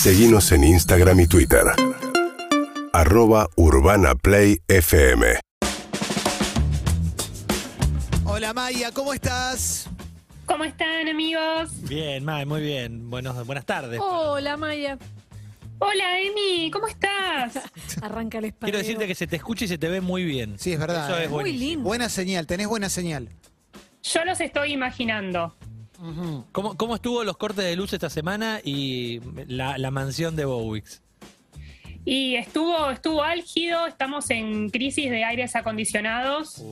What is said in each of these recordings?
Seguimos en Instagram y Twitter. Arroba Urbana Play FM. Hola Maya, ¿cómo estás? ¿Cómo están, amigos? Bien, Mae, muy bien. Buenos, buenas tardes. Hola, Maya. Hola, Emi, ¿cómo estás? Arranca el espacio. Quiero decirte que se te escucha y se te ve muy bien. Sí, es verdad. Eso eh. es Muy buenísimo. lindo. Buena señal, tenés buena señal. Yo los estoy imaginando. ¿Cómo, ¿Cómo estuvo los cortes de luz esta semana y la, la mansión de Bowix? Y estuvo, estuvo álgido, estamos en crisis de aires acondicionados.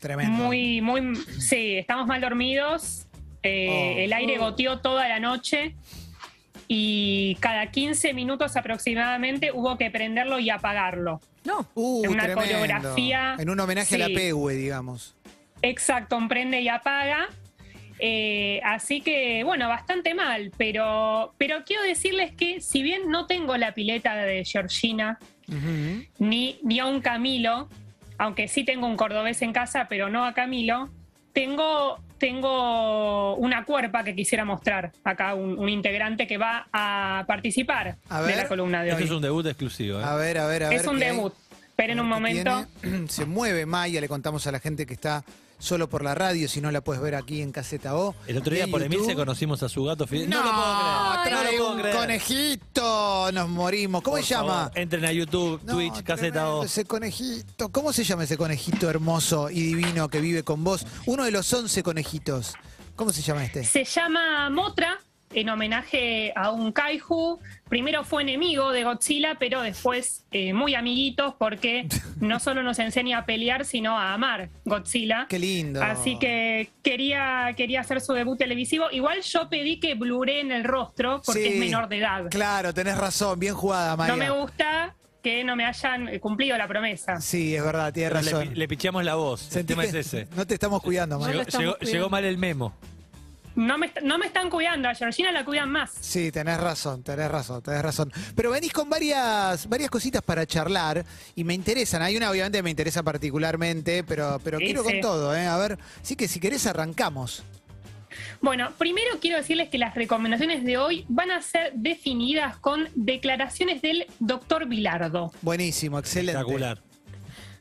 Tremendo. Muy, muy, sí, estamos mal dormidos. Eh, Oh. El aire goteó toda la noche. Y cada 15 minutos aproximadamente hubo que prenderlo y apagarlo. No. Uh, en una tremendo. coreografía, En un homenaje a la. PEGUE, digamos. Exacto, un prende y apaga. Eh, así que, bueno, bastante mal, pero, pero quiero decirles que si bien no tengo la pileta de Georgina ni, ni a un Camilo, aunque sí tengo un cordobés en casa, pero no a Camilo, tengo, tengo una cuerpa que quisiera mostrar acá, un, un integrante que va a participar A de la columna de Esto hoy. es un debut exclusivo. ¿eh? A ver, a ver, a ver. Es un qué hay. debut. Esperen un ¿Qué momento. tiene? Se mueve Maya, le contamos a la gente que está solo por la radio, si no la puedes ver aquí en Caseta O. El otro día por Emilce YouTube. conocimos a su gato Fidel. No, No, lo puedo creer. trae no lo puedo un creer. conejito, nos morimos. ¿Cómo Por se llama? favor, entren a YouTube, No, Twitch, Caseta O. Ese conejito. ¿Cómo se llama ese conejito hermoso y divino que vive con vos? Uno de los 11 conejitos. ¿Cómo se llama este? Se llama Motra, en homenaje a un kaiju. Primero fue enemigo de Godzilla, pero después eh, muy amiguitos porque no solo nos enseña a pelear, sino a amar Godzilla. Qué lindo. Así que quería, quería hacer su debut televisivo. Igual yo pedí que en el rostro porque Sí. es menor de edad. Claro, tenés razón, bien jugada, Maya. No me gusta que no me hayan cumplido la promesa. Sí, es verdad, tienes Le, razón. pi- le pichamos la voz. El Sentí tema es ese. No te estamos cuidando, Llegó, llegó- cuidando. llegó mal el memo. No me, no me están cuidando, a Georgina la cuidan más. Sí, tenés razón, tenés razón, tenés razón. Pero venís con varias, varias cositas para charlar y me interesan. Hay una obviamente que me interesa particularmente, pero, pero Sí, quiero con todo, ¿eh? A ver, sí que si querés arrancamos. Bueno, primero quiero decirles que las recomendaciones de hoy van a ser definidas con declaraciones del doctor Bilardo. Buenísimo, excelente. Espectacular.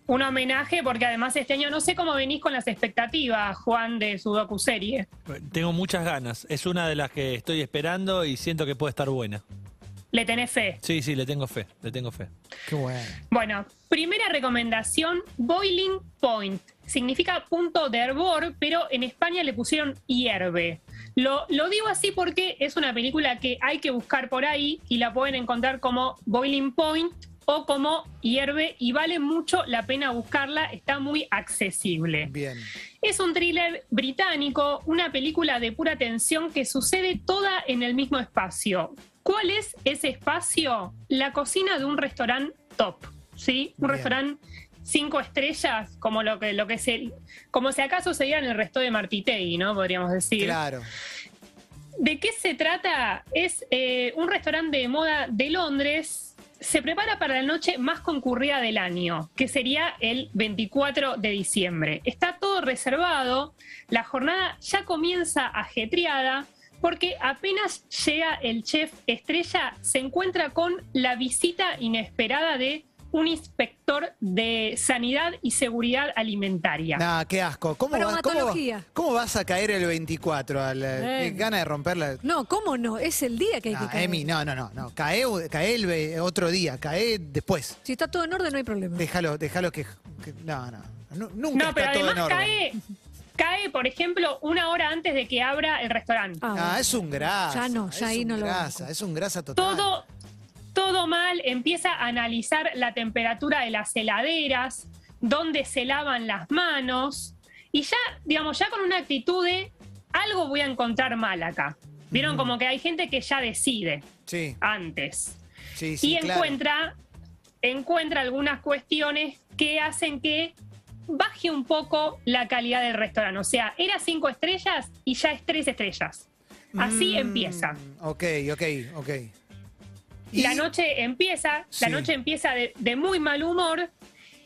Un homenaje porque además este año no sé cómo venís con las expectativas, Juan, de su docuserie. Tengo muchas ganas. Es una de las que estoy esperando y siento que puede estar buena. Le tenés fe. Sí, sí, le tengo fe. Le tengo fe. Qué bueno. Bueno, primera recomendación, Boiling Point. Significa punto de hervor, pero en España le pusieron hierve. Lo, lo digo así porque es una película que hay que buscar por ahí y la pueden encontrar como Boiling Point o como hierve y vale mucho la pena buscarla, está muy accesible. Bien. Es un thriller británico, una película de pura tensión que sucede toda en el mismo espacio. ¿Cuál es ese espacio? La cocina de un restaurante top, ¿sí? Un Bien. restaurante cinco estrellas, como lo que, lo que se, como si acá sucedía en el resto de Martitegui, ¿no? Podríamos decir. Claro. ¿De qué se trata? Es eh, un restaurante de moda de Londres. Se prepara para la noche más concurrida del año, que sería el 24 de diciembre. Está todo reservado, la jornada ya comienza ajetreada, porque apenas llega el chef estrella, se encuentra con la visita inesperada de un inspector de sanidad y seguridad alimentaria. Nah, qué asco. ¿Cómo, vas, cómo, Bromatología. cómo vas a caer el 24? Al, eh, Eh. gana de romperla. No, ¿cómo no? Es el día que hay que Nah, caer. Emi, no, no, no, no. Cae, cae el otro día, cae después. Si está todo en orden, no hay problema. Déjalo, déjalo que, que- No, no. Nu- Nunca No, pero está todo en además orden. cae, cae, por ejemplo, una hora antes de que abra el restaurante. Ah, Ah, es un grasa. Ya no, ya ahí no lo grasa. Es un grasa total. Todo, todo mal, empieza a analizar la temperatura de las heladeras, dónde se lavan las manos, y ya, digamos, ya con una actitud de algo voy a encontrar mal acá. Vieron como que hay gente que ya decide Sí, antes. sí, sí. y claro. encuentra, encuentra algunas cuestiones que hacen que baje un poco la calidad del restaurante. O sea, era cinco estrellas y ya es tres estrellas. Así Mm, empieza. Ok, ok, ok. La noche empieza, Sí. la noche empieza de, de muy mal humor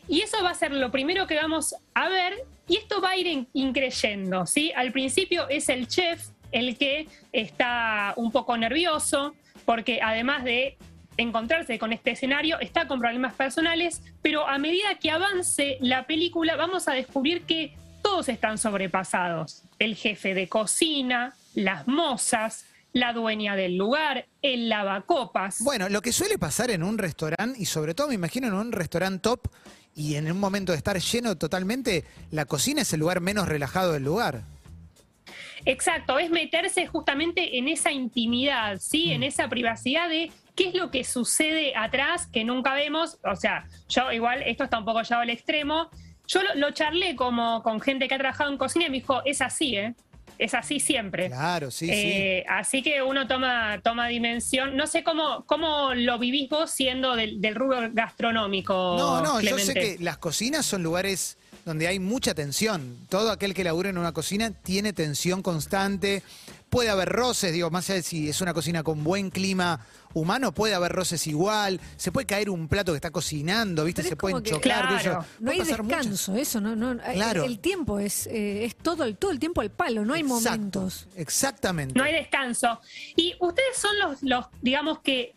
y eso va a ser lo primero que vamos a ver y esto va a ir in- increyendo, ¿sí? Al principio es el chef el que está un poco nervioso porque además de encontrarse con este escenario, está con problemas personales, pero a medida que avance la película vamos a descubrir que todos están sobrepasados. El jefe de cocina, las mozas, la dueña del lugar, el lavacopas. Bueno, lo que suele pasar en un restaurante, y sobre todo me imagino en un restaurante top, y en un momento de estar lleno totalmente, la cocina es el lugar menos relajado del lugar. Exacto, es meterse justamente en esa intimidad, ¿sí? Mm. En esa privacidad de qué es lo que sucede atrás que nunca vemos. O sea, yo igual, esto está un poco llevado al extremo. Yo lo, lo charlé como con gente que ha trabajado en cocina y me dijo, es así, ¿eh? Es así siempre. Claro, sí, sí. Eh, Así que uno toma, toma dimensión. No sé cómo, cómo lo vivís vos siendo del, del rubro gastronómico. No, no, yo sé que las cocinas son lugares donde hay mucha tensión. Todo aquel que labura en una cocina tiene tensión constante. Puede haber roces, digo, más allá de si es una cocina con buen clima humano, puede haber roces igual. Se puede caer un plato que está cocinando, ¿viste? Pero Se pueden que- chocar. Claro. No Puede hay muchas- descanso, eso, no, no. el- Claro. El, tiempo es, eh, es todo, el, todo el tiempo al palo, no hay Exacto, momentos. Exactamente. No hay descanso. Y ustedes son los, los, digamos que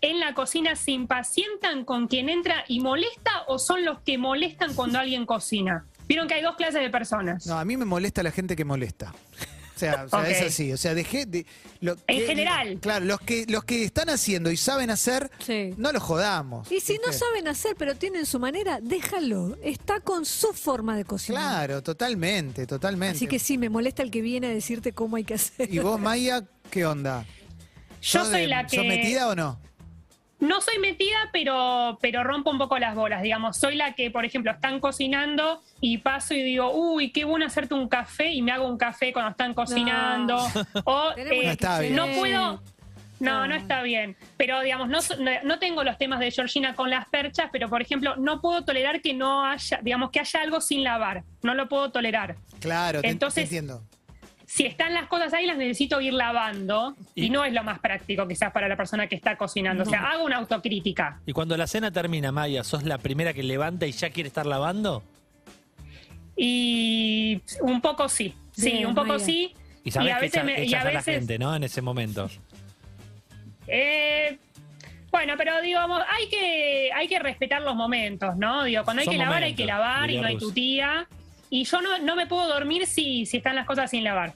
en la cocina se impacientan con quien entra y molesta o son los que molestan cuando alguien cocina. Vieron que hay dos clases de personas. No, a mí me molesta la gente que molesta. O sea, o sea, Ok. es así. O sea, dejé de. lo En que- general. Claro, los que, los que están haciendo y saben hacer, Sí. no los jodamos. Y si no saben hacer, pero tienen su manera, déjalo. Está con su forma de cocinar. Claro, totalmente, totalmente. Así que sí, me molesta el que viene a decirte cómo hay que hacer. ¿Y vos, Maya, qué onda? Yo ¿Sos soy de- la que- ¿Sos metida o no? No soy metida, pero, pero rompo un poco las bolas, digamos. Soy la que, por ejemplo, están cocinando y paso y digo, uy, qué bueno hacerte un café y me hago un café cuando están cocinando. O Tenemos eh, No está bien. no puedo. No, No. no está bien. Pero, digamos, no, no, no tengo los temas de Georgina con las perchas, pero, por ejemplo, no puedo tolerar que no haya, digamos, que haya algo sin lavar. No lo puedo tolerar. Claro, te, te Entonces- entiendo. Si están las cosas ahí, las necesito ir lavando y, Y- no es lo más práctico quizás para la persona que está cocinando. O sea, hago una autocrítica. Y cuando la cena termina, Maya, ¿sos la primera que levanta y ya quiere estar lavando? Y un poco sí, sí, Bien, un poco Maya. sí. Y sabés a que veces echa- me- y echas a a, la gente, ¿no? En ese momento. Eh, bueno, pero digamos, hay que, hay que respetar los momentos, ¿no? Digo, cuando hay Son que lavar, hay que lavar y no hay Ruth. Y yo no, no me puedo dormir si, si están las cosas sin lavar.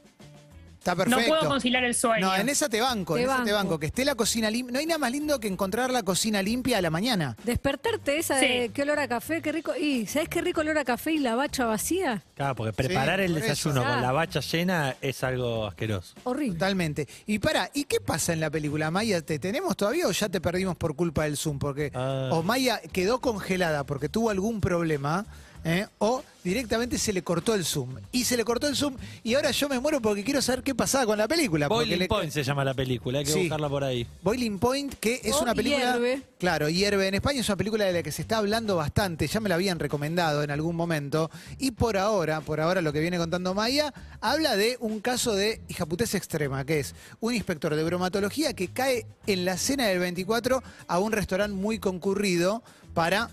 Está perfecto. No puedo conciliar el sueño. No, en esa te banco, Te en esa te banco. banco. Que esté la cocina limpia. No hay nada más lindo que encontrar la cocina limpia a la mañana. Despertarte esa de qué olor a café, qué rico. Y ¿sabes qué rico olor a café y la bacha vacía? Claro, porque preparar el por eso. desayuno con Ah. la bacha llena es algo asqueroso. Horrible. Totalmente. Y para, ¿y qué pasa en la película, Maya? ¿Te tenemos todavía o ya te perdimos por culpa del Zoom? Porque Ah. o Maya quedó congelada porque tuvo algún problema, ¿eh? o directamente se le cortó el Zoom. Y se le cortó el Zoom y ahora yo me muero porque quiero saber qué pasaba con la película. Boiling le- Point se llama la película, hay que Sí. buscarla por ahí. Boiling Point, que es una película. Hierve. Claro, Hierve. En España es una película de la que se está hablando bastante. Ya me la habían recomendado en algún momento. Y por ahora, por ahora lo que viene contando Maya, habla de un caso de hijaputez extrema, que es un inspector de bromatología que cae en la cena del 24 a un restaurante muy concurrido para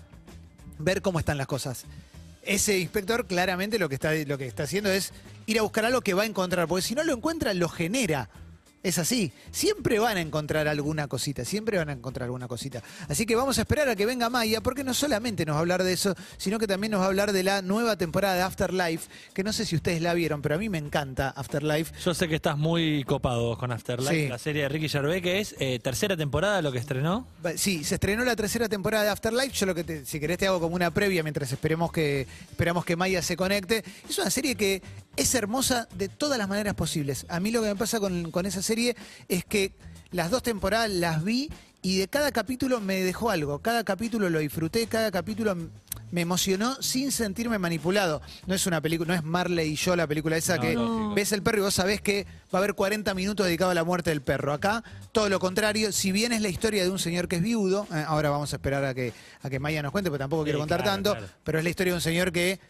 ver cómo están las cosas. Ese inspector claramente lo que está, lo que está haciendo es ir a buscar algo que va a encontrar, porque si no lo encuentra, lo genera. Es así. Siempre van a encontrar alguna cosita, siempre van a encontrar alguna cosita. Así que vamos a esperar a que venga Maya, porque no solamente nos va a hablar de eso, sino que también nos va a hablar de la nueva temporada de Afterlife, que no sé si ustedes la vieron, pero a mí me encanta Afterlife. Yo sé que estás muy copado con Afterlife, Sí. la serie de Ricky Gervais, que es eh, tercera temporada lo que estrenó. Sí, se estrenó la tercera temporada de Afterlife. Yo lo que te- si querés te hago como una previa mientras esperemos que esperamos que Maya se conecte. Es una serie que es hermosa de todas las maneras posibles. A mí lo que me pasa con, con esa serie es que las dos temporadas las vi y de cada capítulo me dejó algo. Cada capítulo lo disfruté, cada capítulo me emocionó sin sentirme manipulado. No es una película, no es Marley y yo la película esa No, que ves el perro y vos sabés que va a haber 40 minutos dedicados a la muerte del perro. Acá, todo lo contrario, si bien es la historia de un señor que es viudo, eh, ahora vamos a esperar a que, a que Maya nos cuente, porque tampoco Sí, quiero contar claro, tanto, claro. pero es la historia de un señor que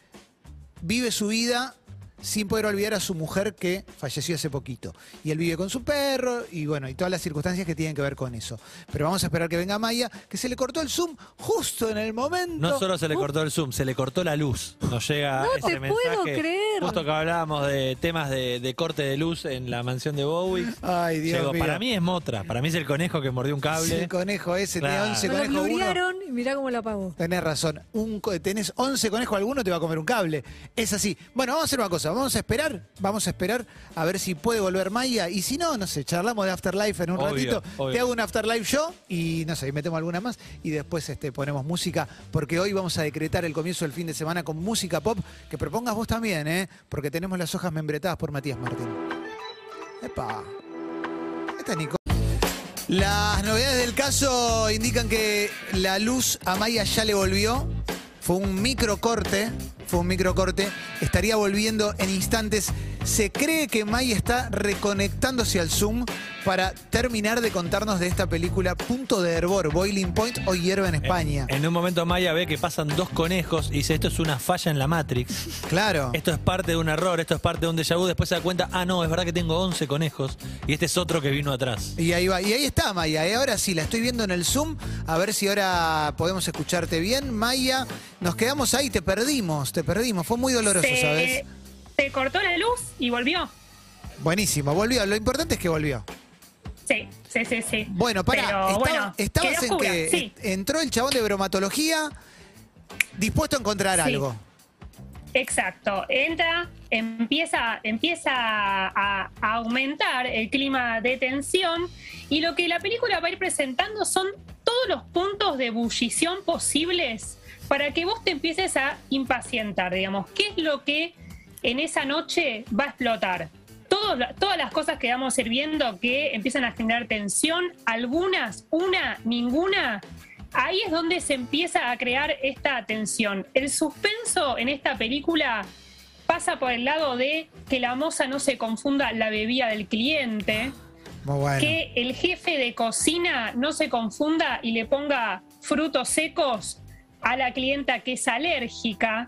vive su vida sin poder olvidar a su mujer que falleció hace poquito. Y él vive con su perro y bueno, y todas las circunstancias que tienen que ver con eso. Pero vamos a esperar que venga Maya, que se le cortó el Zoom justo en el momento. No solo se le cortó el zoom, se le cortó la luz. Nos llega No ese te mensaje. puedo creer. Justo que hablábamos de temas de, de corte de luz en la mansión de Bowie. Ay, Dios Llegó. mío. Para mí es Motra, para mí es el conejo que mordió un Sí, cable. el conejo ese, Claro. tiene 11 Me lo conejos uno. blurearon y mirá cómo lo apagó. Tenés razón. Un, tenés 11 conejos, alguno te va a comer un cable. Es así. Bueno, vamos a hacer una cosa. Vamos a esperar. Vamos a esperar a ver si puede volver Maya. Y si no, no sé, charlamos de Afterlife en un Obvio, ratito. obvio. Te hago un Afterlife yo y no sé, y metemos alguna más. Y después este, ponemos música. Porque hoy vamos a decretar el comienzo del fin de semana con música pop. Que propongas vos también, ¿eh? Porque tenemos las hojas membretadas por Matías Martín. Epa. Esta es Nico. Las novedades del caso indican que la luz a Maya ya le volvió. Fue un micro corte. Un micro corte. Estaría volviendo en instantes. Se cree que Maya está reconectándose al Zoom para terminar de contarnos de esta película Punto de Hervor, Boiling Point o Hierba en España. En un momento Maya ve que pasan dos conejos y dice, esto es una falla en la Matrix. Claro. Esto es parte de un error, esto es parte de un déjà vu. Después se da cuenta, ah, no, es verdad que tengo 11 conejos y este es otro que vino atrás. Y ahí va, y ahí está Maya, ¿eh? ahora sí, la estoy viendo en el Zoom, a ver si ahora podemos escucharte bien. Maya, nos quedamos ahí, te perdimos, te perdimos, fue muy doloroso, ¿sabes? Se, cortó la luz y volvió. Buenísimo, volvió, lo importante es que volvió. Sí, sí, sí, sí. Bueno, para, Pero, bueno, estabas en que sí. entró el chabón de bromatología dispuesto a encontrar Sí. algo. Exacto. Entra, empieza, empieza a, a aumentar el clima de tensión y lo que la película va a ir presentando son todos los puntos de ebullición posibles para que vos te empieces a impacientar, digamos. ¿Qué es lo que en esa noche va a explotar? Todas las cosas que vamos a ir viendo que empiezan a generar tensión, algunas, una, ninguna, ahí es donde se empieza a crear esta tensión. El suspenso en esta película pasa por el lado de que la moza no se confunda la bebida del cliente, Muy bueno. que el jefe de cocina no se confunda y le ponga frutos secos a la clienta que es alérgica.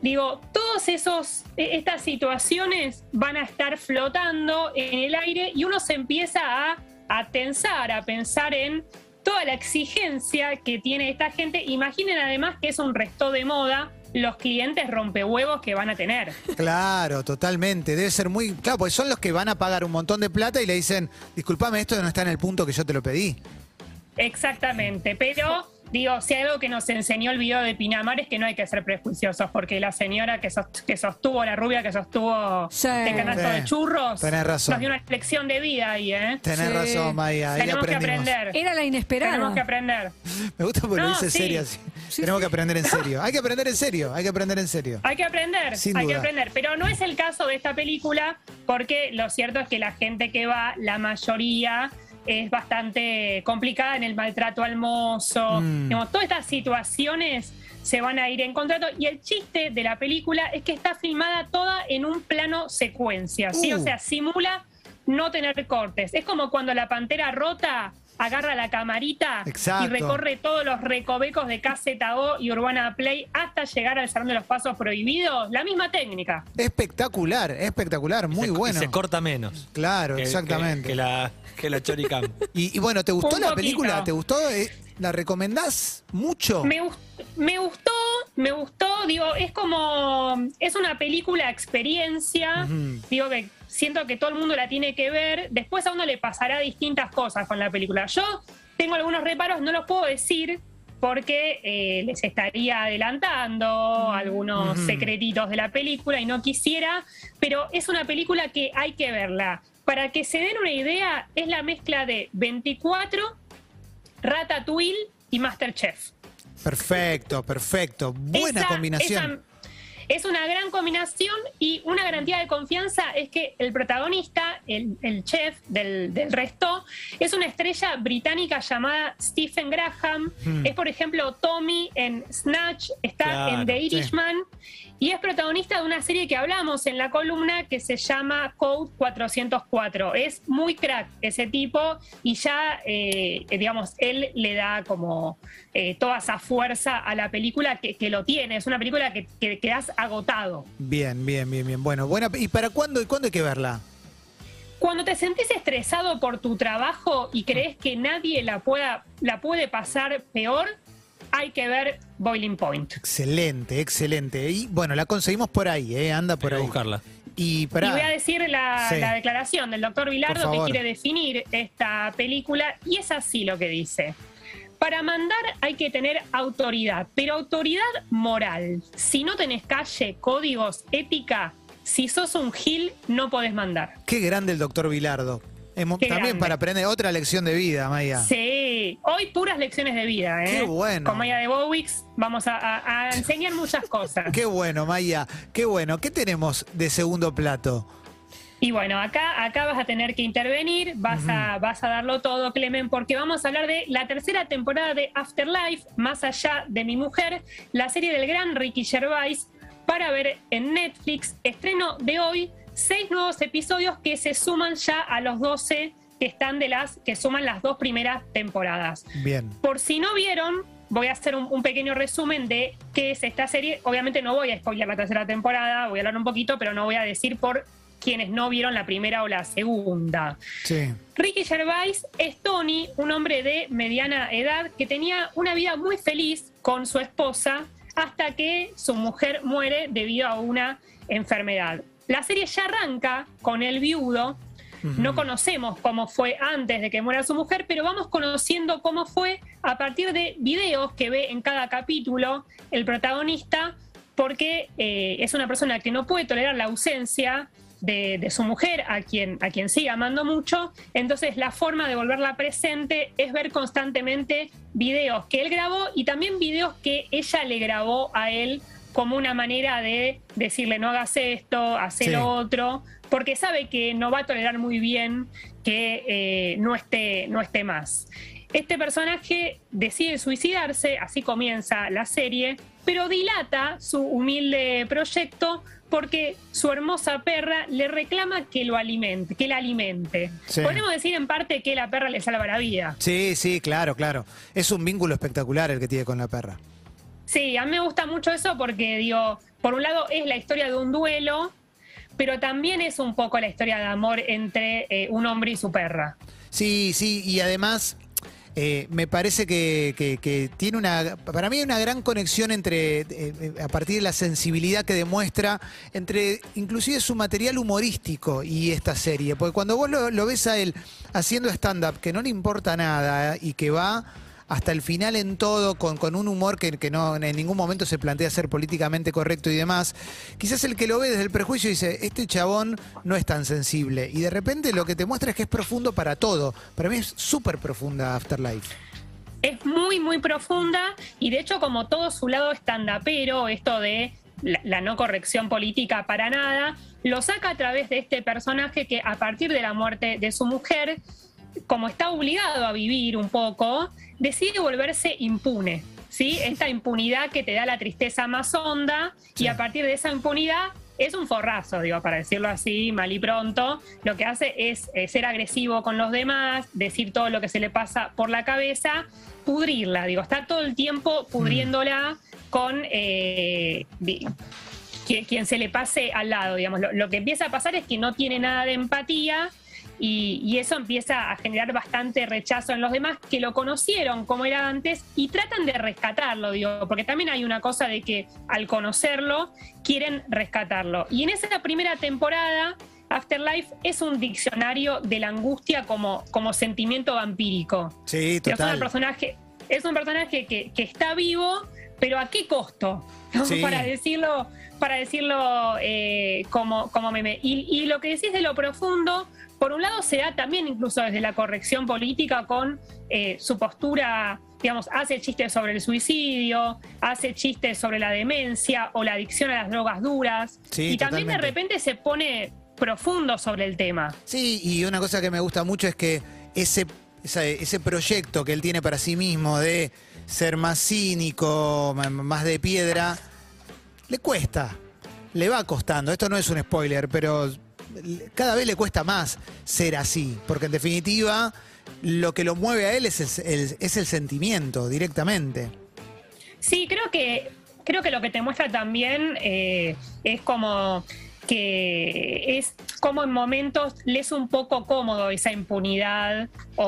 Digo, todas esos, e- estas situaciones van a estar flotando en el aire y uno se empieza a, a tensar, a pensar en toda la exigencia que tiene esta gente. Imaginen además que es un resto de moda los clientes rompehuevos que van a tener. Claro, totalmente. Debe ser muy. Claro, porque son los que van a pagar un montón de plata y le dicen, disculpame, esto no está en el punto que yo te lo pedí. Exactamente, pero digo, si hay algo que nos enseñó el video de Pinamar es que no hay que ser prejuiciosos, porque la señora que, sos- que sostuvo, la rubia que sostuvo Sí. este canasto Sí. de churros, Tenés razón. nos dio una lección de vida ahí, ¿eh? Tenés Sí. razón, Maya. Ahí Tenemos que aprender. Era la inesperada. Tenemos que aprender. Me gusta porque lo No, dice sí. serio. así. Sí, Tenemos sí. que aprender en serio. Hay que aprender en serio. Hay que aprender en serio. Hay que aprender, Sin hay que aprender. Pero no es el caso de esta película, porque lo cierto es que la gente que va, la mayoría es bastante complicada en el maltrato al mozo. Mm. Digamos, todas estas situaciones se van a ir encontrando. Y el chiste de la película es que está filmada toda en un plano secuencia. ¿sí? Uh. O sea, simula no tener cortes. Es como cuando la pantera rota agarra la camarita Exacto. y recorre todos los recovecos de KZO y Urbana Play hasta llegar al Salón de los Pasos Prohibidos. La misma técnica. Espectacular, espectacular, muy Se- bueno. Y se corta menos. Claro, que- exactamente. Que, que la, que la Choricam. Y, y bueno, ¿te gustó Un la poquito. película? ¿Te gustó? Eh, ¿La recomendás mucho? Me, gust- me gustó, me gustó, digo, es como, es una película experiencia, digo que siento que todo el mundo la tiene que ver, después a uno le pasará distintas cosas con la película. Yo tengo algunos reparos, no los puedo decir porque eh, les estaría adelantando algunos secretitos de la película y no quisiera, pero es una película que hay que verla. Para que se den una idea, es la mezcla de 24, Ratatouille y Masterchef. Perfecto, perfecto. Buena Esa- combinación. esa- es una gran combinación y una garantía de confianza es que el protagonista, el, el chef del, del resto, es una estrella británica llamada Stephen Graham. Hmm. Es, por ejemplo, Tommy en Snatch, está Claro, en The sí. Y es protagonista de una serie que hablamos en la columna que se llama Code 404. Es muy crack ese tipo y ya, eh, digamos, él le da como eh, toda esa fuerza a la película que, que lo tiene. Es una película que, que quedas agotado. Bien, bien, bien, bien. Bueno, buena. ¿Y para cuándo y cuándo hay que verla? Cuando te sentís estresado por tu trabajo y crees que nadie la, pueda, la puede pasar peor, hay que ver Boiling Point. Excelente, excelente. Y bueno, la conseguimos por ahí, ¿eh? anda por ahí. buscarla. Y Y para. voy a decir la, Sí. la declaración del doctor Vilardo que quiere definir esta película y es así lo que dice. Para mandar hay que tener autoridad, pero autoridad moral. Si no tenés calle, códigos, ética, si sos un gil, no podés mandar. Qué grande el doctor Vilardo. También grande. para aprender otra lección de vida, Maya. Sí, hoy puras lecciones de vida, ¿eh? Qué bueno. Con Maya de Bowix vamos a, a- a enseñar muchas cosas. Qué bueno, Maya. Qué bueno. ¿Qué tenemos de segundo plato? Y bueno, acá, acá vas a tener que intervenir, vas, a, vas a darlo todo, Clemen, porque vamos a hablar de la tercera temporada de Afterlife, Más allá de mi mujer, la serie del gran Ricky Gervais, para ver en Netflix, estreno de hoy, seis nuevos episodios que se suman ya a los 12 que están de las, que suman las dos primeras temporadas. Bien. Por si no vieron, voy a hacer un, un pequeño resumen de qué es esta serie. Obviamente no voy a spoiler la tercera temporada, voy a hablar un poquito, pero no voy a decir por quienes no vieron la primera o la segunda. Sí. Ricky Gervais es Tony, un hombre de mediana edad que tenía una vida muy feliz con su esposa hasta que su mujer muere debido a una enfermedad. La serie ya arranca con el viudo. No conocemos cómo fue antes de que muera su mujer, pero vamos conociendo cómo fue a partir de videos que ve en cada capítulo el protagonista, porque eh, es una persona que no puede tolerar la ausencia de, de su mujer, a quien, a quien sigue amando mucho. Entonces la forma de volverla presente es ver constantemente videos que él grabó y también videos que ella le grabó a él como una manera de decirle no hagas esto, haz Sí. lo otro, porque sabe que no va a tolerar muy bien que eh, no, esté, no esté más. Este personaje decide suicidarse, así comienza la serie, pero dilata su humilde proyecto porque su hermosa perra le reclama que lo alimente, que la alimente. Sí. Podemos decir en parte que la perra le salva la vida. Sí, sí, claro, claro. Es un vínculo espectacular el que tiene con la perra. Sí, a mí me gusta mucho eso porque, digo, por un lado es la historia de un duelo, pero también es un poco la historia de amor entre eh, un hombre y su perra. Sí, sí, y además eh, me parece que, tiene una, para mí hay una gran conexión entre, eh, a partir de la sensibilidad que demuestra, entre inclusive su material humorístico y esta serie, porque cuando vos lo, ves a él haciendo stand-up, que no le importa nada y que va hasta el final en todo, con, con un humor que, que no en ningún momento se plantea ser políticamente correcto y demás. Quizás el que lo ve desde el prejuicio dice, este chabón no es tan sensible. Y de repente lo que te muestra es que es profundo para todo. Para mí es súper profunda Afterlife. Es muy, muy profunda y de hecho como todo su lado stand-upero, esto de la no corrección política para nada, lo saca a través de este personaje que a partir de la muerte de su mujer, como está obligado a vivir un poco, decide volverse impune. ¿sí? Esta impunidad que te da la tristeza más honda Sí. y a partir de esa impunidad es un forrazo, digo, para decirlo así, mal y pronto. Lo que hace es eh, ser agresivo con los demás, decir todo lo que se le pasa por la cabeza, pudrirla, digo, está todo el tiempo pudriéndola con eh, quien, quien se le pase al lado, digamos. Lo, lo que empieza a pasar es que no tiene nada de empatía y, y eso empieza a generar bastante rechazo en los demás que lo conocieron como era antes y tratan de rescatarlo, digo, porque también hay una cosa de que al conocerlo quieren rescatarlo. Y en esa primera temporada, Afterlife es un diccionario de la angustia como, como sentimiento vampírico. Sí, Pero Es, un total. personaje, es un personaje que, que está vivo, pero ¿a qué costo? ¿No? Sí. Para decirlo, para decirlo eh, como, como meme. Y, y lo que decís de lo profundo, por un lado se da también incluso desde la corrección política con eh, su postura, digamos, hace chistes sobre el suicidio, hace chistes sobre la demencia o la adicción a las drogas duras. Sí, y también de repente se pone profundo sobre el tema. Sí, y una cosa que me gusta mucho es que ese, esa- ese proyecto que él tiene para sí mismo de ser más cínico, más de piedra, le cuesta. le va costando. Esto no es un spoiler, pero cada vez le cuesta más ser así, porque en definitiva lo que lo mueve a él es el, es el sentimiento directamente. Sí, creo que, creo que lo que te muestra también eh, es como que es como en momentos le es un poco cómodo esa impunidad o,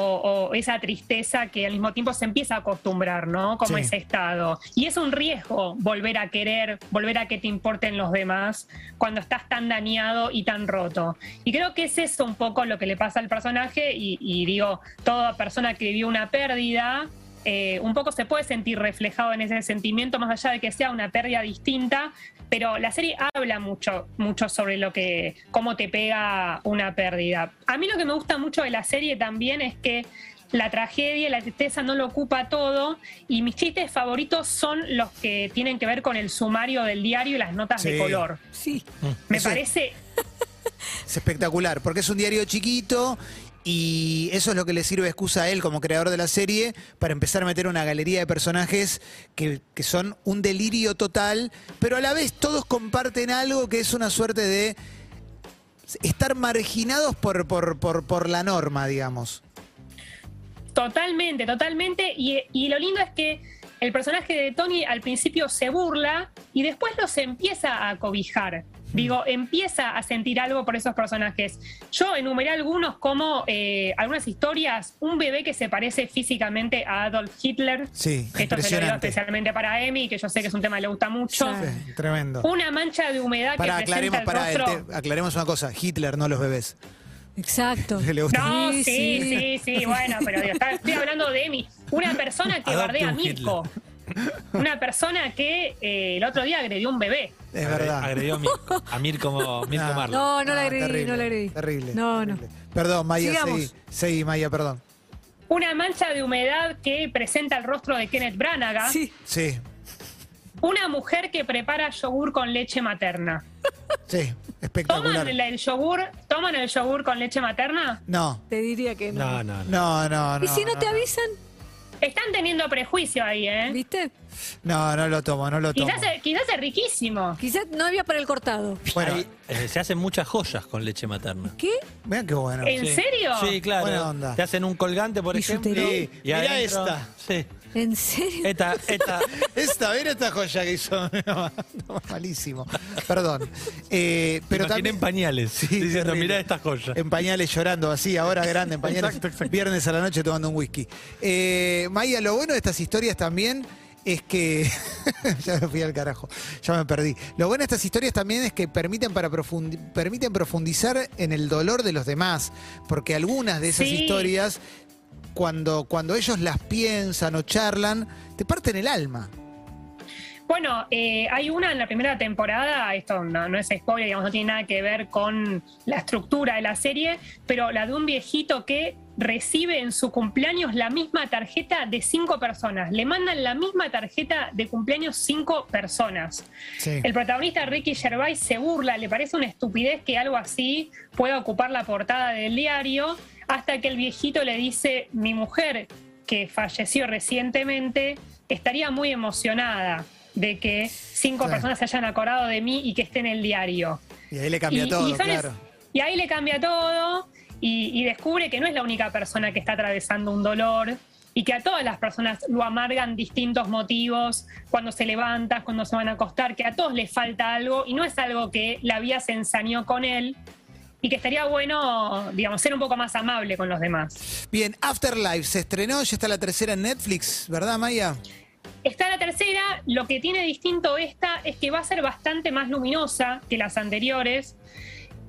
o esa tristeza que al mismo tiempo se empieza a acostumbrar, ¿no? Como Sí. ese estado. Y es un riesgo volver a querer, volver a que te importen los demás cuando estás tan dañado y tan roto. Y creo que es eso un poco lo que le pasa al personaje y, y digo, toda persona que vivió una pérdida eh, un poco se puede sentir reflejado en ese sentimiento, más allá de que sea una pérdida distinta, pero la serie habla mucho, mucho sobre lo que, cómo te pega una pérdida. A mí lo que me gusta mucho de la serie también es que la tragedia y la tristeza no lo ocupa todo y mis chistes favoritos son los que tienen que ver con el sumario del diario y las notas Sí. de color. Sí. Me Eso- parece Es espectacular, porque es un diario chiquito y eso es lo que le sirve excusa a él como creador de la serie para empezar a meter una galería de personajes que, que son un delirio total, pero a la vez todos comparten algo que es una suerte de estar marginados por, por, por, por la norma, digamos. Totalmente, totalmente. Y, y lo lindo es que el personaje de Tony al principio se burla y después los empieza a cobijar. Digo, empieza a sentir algo por esos personajes. Yo enumeré algunos como eh, algunas historias, un bebé que se parece físicamente a Adolf Hitler. Sí, Esto se lo digo especialmente para Emi, que yo sé que es un tema que le gusta mucho. Sí. Tremendo. Una mancha de humedad Para, que presenta aclaremos, el para, rostro. aclaremos una cosa, Hitler, no los bebés. Exacto. Le gusta. No, Sí, sí, sí. bueno, pero digo, está- estoy hablando de Emi. Una persona que Adopte bardea a Mirko. Una persona que eh, el otro día agredió a un bebé. Es Agre- verdad. Agredió a Mirko, a Mirko, Mirko No. Marlon. No, no la agredí, terrible, no la agredí. Terrible. No, no. Perdón, Maya, Sigamos. seguí, seguí, Maya, perdón. Una mancha de humedad que presenta el rostro de Kenneth Branagh. Sí. Sí, Una mujer que prepara yogur con leche materna. sí, espectacular. ¿Toman el, el yogur, ¿Toman el yogur con leche materna? No, Te diría que no. No, no, no. no, no, no. ¿Y si no, te avisan? Están teniendo prejuicio ahí, ¿eh? ¿Viste? No, no lo tomo, no lo tomo. Quizás, es- quizás es riquísimo. Quizás no había para el cortado. Bueno, Hay- eh, se hacen muchas joyas con leche materna. ¿Qué? vean qué bueno. ¿En Sí. serio? Sí, claro. Buena onda. Te hacen un colgante, por ejemplo. Bisutería. Sí, y mirá adentro- esta. Sí. ¿En serio? Esta, esta. Esta, ver esta joya que hizo. No, malísimo. Perdón. Eh, pero Pero también. en pañales. Sí, diciendo, terrible. mirá esta joya. En pañales llorando, así, ahora grande, en pañales. Exacto, exacto. Viernes a la noche tomando un whisky. Eh, Maya, lo bueno de estas historias también es que. ya me fui al carajo, ya me perdí. Lo bueno de estas historias también es que permiten, para profundi- permiten profundizar en el dolor de los demás. Porque algunas de esas Sí. historias, cuando, cuando ellos las piensan o charlan, te parten el alma. Bueno, eh, hay una en la primera temporada, esto no, no es spoiler, digamos, no tiene nada que ver con la estructura de la serie, pero la de un viejito que recibe en su cumpleaños la misma tarjeta de cinco personas. Le mandan la misma tarjeta de cumpleaños cinco personas. Sí. El protagonista Ricky Gervais se burla, le parece una estupidez que algo así pueda ocupar la portada del diario, hasta que el viejito le dice, mi mujer, que falleció recientemente, estaría muy emocionada de que cinco personas se hayan acordado de mí y que esté en el diario. Y ahí le cambia Y- todo, claro. y ahí le cambia todo y, y descubre que no es la única persona que está atravesando un dolor y que a todas las personas lo amargan distintos motivos, cuando se levantan, cuando se van a acostar, que a todos les falta algo y no es algo que la vida se ensañó con él y que estaría bueno, digamos, ser un poco más amable con los demás. Bien, Afterlife se estrenó, ya está la tercera en Netflix, ¿verdad, Maya? Está la tercera, lo que tiene distinto esta es que va a ser bastante más luminosa que las anteriores.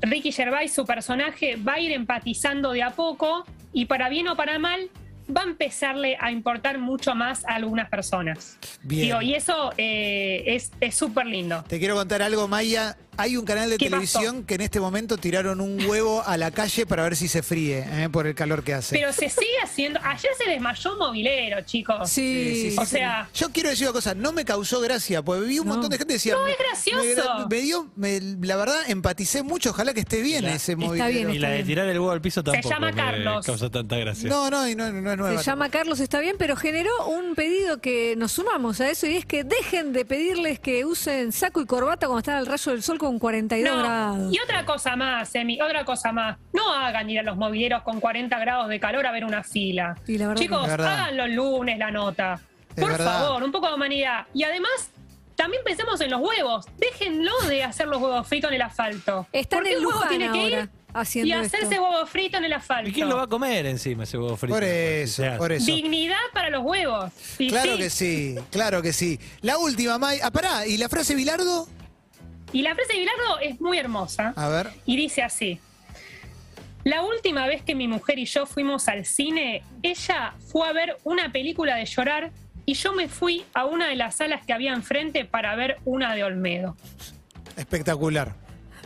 Ricky Gervais, su personaje, va a ir empatizando de a poco y para bien o para mal va a empezarle a importar mucho más a algunas personas. Bien. Digo, y eso eh, es es súper lindo. Te quiero contar algo, Maya. Hay un canal de ¿Qué televisión que en este momento tiraron un huevo a la calle para ver si se fríe, ¿eh? por el calor que hace. Pero se sigue haciendo... Ayer se desmayó un movilero, chicos. Sí. O sea, Yo quiero decir una cosa, no me causó gracia, porque vi un No. montón de gente que decía. No, es gracioso. Me, me dio, me- la verdad, empaticé mucho, ojalá que esté bien La- ese Está movilero. bien, Y la de tirar el huevo al piso tampoco llama me Carlos. causa tanta gracia. No, no, y no, no es nueva. Se llama Carlos, está bien, pero generó un pedido que nos sumamos a eso y es que dejen de pedirles que usen saco y corbata cuando están al rayo del sol con 42 No, grados. y otra cosa más, Emi, otra cosa más. No hagan ir a los mobileros con 40 grados de calor a ver una fila. Y la verdad Chicos, hagan los lunes la nota. Es Por verdad. favor, un poco de humanidad. Y además, también pensemos en los huevos. Déjenlo de hacer los huevos fritos en el asfalto. Están Porque en el huevo tiene que ahora ir haciendo y hacerse esto. huevo frito en el asfalto. ¿Y quién lo va a comer encima ese huevo frito? Por eso, por eso. Dignidad para los huevos. Y Claro sí. que sí, claro que sí. La última, May. Ah, pará, ¿y la frase Bilardo? Y la frase de Bilardo es muy hermosa. A ver. Y dice así. La última vez que mi mujer y yo fuimos al cine, ella fue a ver una película de llorar y yo me fui a una de las salas que había enfrente para ver una de Olmedo. Espectacular.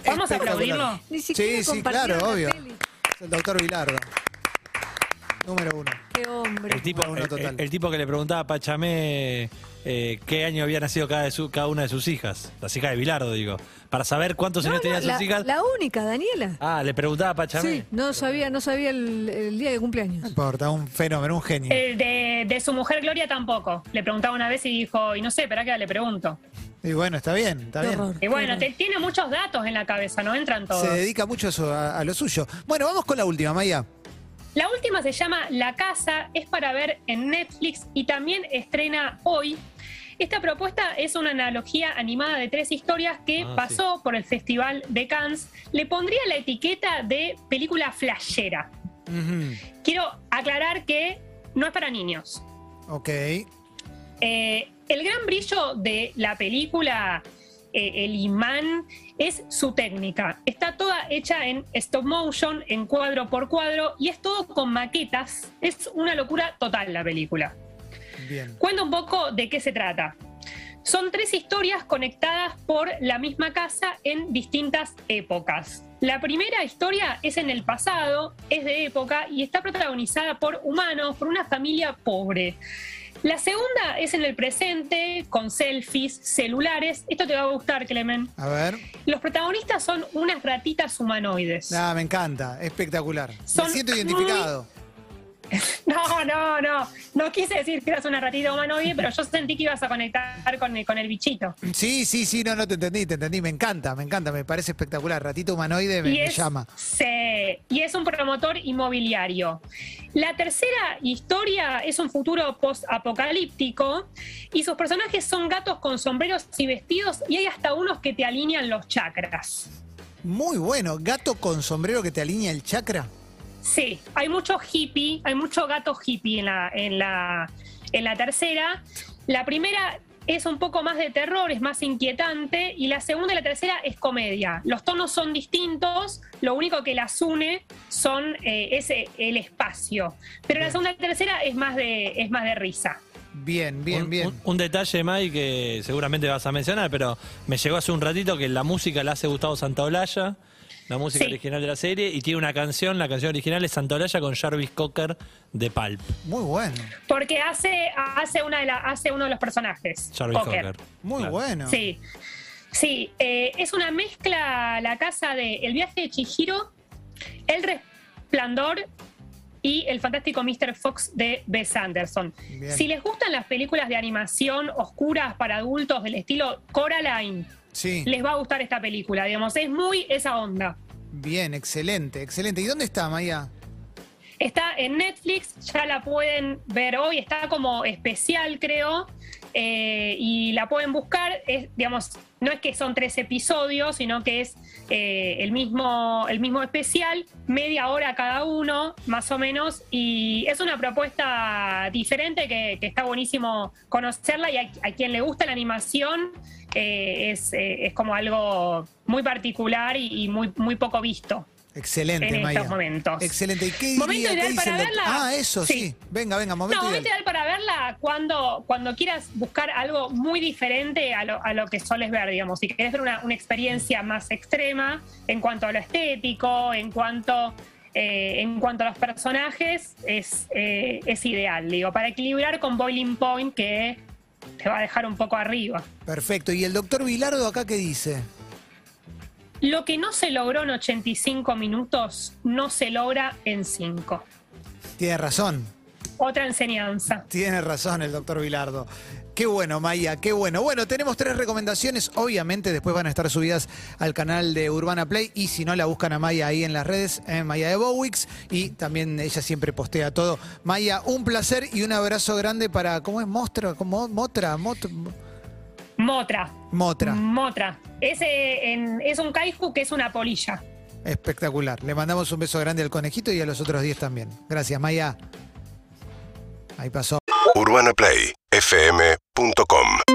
¿Vamos a aplaudirlo? Ni siquiera Sí, sí, compartieron claro, la obvio. peli. Es el doctor Bilardo. Número uno. Qué hombre. El tipo, Uno, el- total. el- el tipo que le preguntaba a Pachamé eh, qué año había nacido cada, de su- cada una de sus hijas, las hijas de Bilardo, digo, para saber cuántos No, años no, tenían la, sus hijas. la única, Daniela. Ah, le preguntaba a Pachamé. Sí, no sabía, no sabía el, el día de No cumpleaños. importa, un fenómeno, un genio. El de, de su mujer Gloria tampoco. Le preguntaba una vez y dijo, y no sé, espera que le pregunto. Y bueno, está bien, está Qué bien. horror, Y bueno, te, tiene muchos datos en la cabeza, no entran todos. Se dedica mucho a, eso, a, a lo suyo. Bueno, vamos con la última, Maya. La última se llama La Casa, es para ver en Netflix y también estrena hoy. Esta propuesta es una analogía animada de tres historias que Ah, pasó por el Festival de Cannes. Le pondría la etiqueta de película flashera. Ujú. Quiero aclarar que no es para niños. Ok. Eh, el gran brillo de la película, eh, el imán, es su técnica. Está toda hecha en stop motion, en cuadro por cuadro, y es todo con maquetas. Es una locura total la película. Bien. Cuento un poco de qué se trata. Son tres historias conectadas por la misma casa en distintas épocas. La primera historia es en el pasado, es de época y está protagonizada por humanos, por una familia pobre. La segunda es en el presente, con selfies, celulares. Esto te va a gustar, Clemen. A ver. Los protagonistas son unas ratitas humanoides. Ah, me encanta. Espectacular. Son me siento identificado. No, no, no. No quise decir que eras una ratita humanoide, pero yo sentí que ibas a conectar con el, con el bichito. Sí, sí, sí, no, no te entendí, te entendí. Me encanta, me encanta, me parece espectacular. Ratito humanoide me, y, me es, llama. sí, y es un promotor inmobiliario. La tercera historia es un futuro post-apocalíptico y sus personajes son gatos con sombreros y vestidos y hay hasta unos que te alinean los chakras. Muy bueno. Gato con sombrero que te alinea el chakra. Sí, hay mucho hippie, hay mucho gato hippie en la, en la, en la tercera. La primera es un poco más de terror, es más inquietante, y la segunda y la tercera es comedia. Los tonos son distintos, lo único que las une son eh, ese, el espacio. Pero la segunda y la tercera es más de, es más de risa. Bien, bien, un, bien. un- un detalle, May, que seguramente vas a mencionar, pero me llegó hace un ratito que la música la hace Gustavo Santaolalla, la música Sí. original de la serie, y tiene una canción, la canción original es Santaolalla con Jarvis Cocker de Pulp. Muy bueno. Porque hace, hace, una de la, hace uno de los personajes. Jarvis Cocker. Cocker. Muy Claro. bueno. Sí, sí, eh, es una mezcla la casa de El viaje de Chihiro, El resplandor y El fantástico Mr. Fox de Wes Anderson. Bien. Si les gustan las películas de animación oscuras para adultos del estilo Coraline, Sí. les va a gustar esta película, digamos, es muy esa onda. Bien, excelente, excelente. ¿Y dónde está, Maya? Está en Netflix, ya la pueden ver hoy, está como especial, creo, eh, y la pueden buscar. Es, digamos, no es que son tres episodios, sino que es eh, el, mismo, el mismo especial, media hora cada uno, más o menos, y es una propuesta diferente que, está buenísimo conocerla y a, a quien le gusta la animación eh, es, eh, es como algo muy particular y, y muy, muy poco visto. Excelente, En Maya. estos momentos. Excelente. ¿Y qué Momento qué ideal dice para verla. Ah, eso, sí. Sí. Venga, venga, momento No, ideal. momento ideal para verla cuando, cuando quieras buscar algo muy diferente a lo, a lo que soles ver, digamos. Si querés ver una, una experiencia más extrema en cuanto a lo estético, en cuanto, eh, en cuanto a los personajes, es, eh, es ideal, digo, para equilibrar con Boiling Point, que te va a dejar un poco arriba. Perfecto. ¿Y el doctor Vilardo acá qué dice? Lo que no se logró en 85 minutos, no se logra en 5. Tiene razón. otra enseñanza. Tiene razón el doctor Vilardo. Qué bueno, Maya, qué bueno. Bueno, tenemos tres recomendaciones. Obviamente, después van a estar subidas al canal de Urbana Play. Y si no, la buscan a Maya ahí en las redes, en Maya de Bowix. Y también ella siempre postea todo. Maya, un placer y un abrazo grande para. ¿Cómo es? Mostra, ¿cómo? Motra, Mot- Motra. Motra. Motra. Ese en- es un kaiju que es una polilla. Espectacular. Le mandamos un beso grande al conejito y a los otros 10 también. Gracias, Maya. Ahí pasó. UrbanaPlayFM.com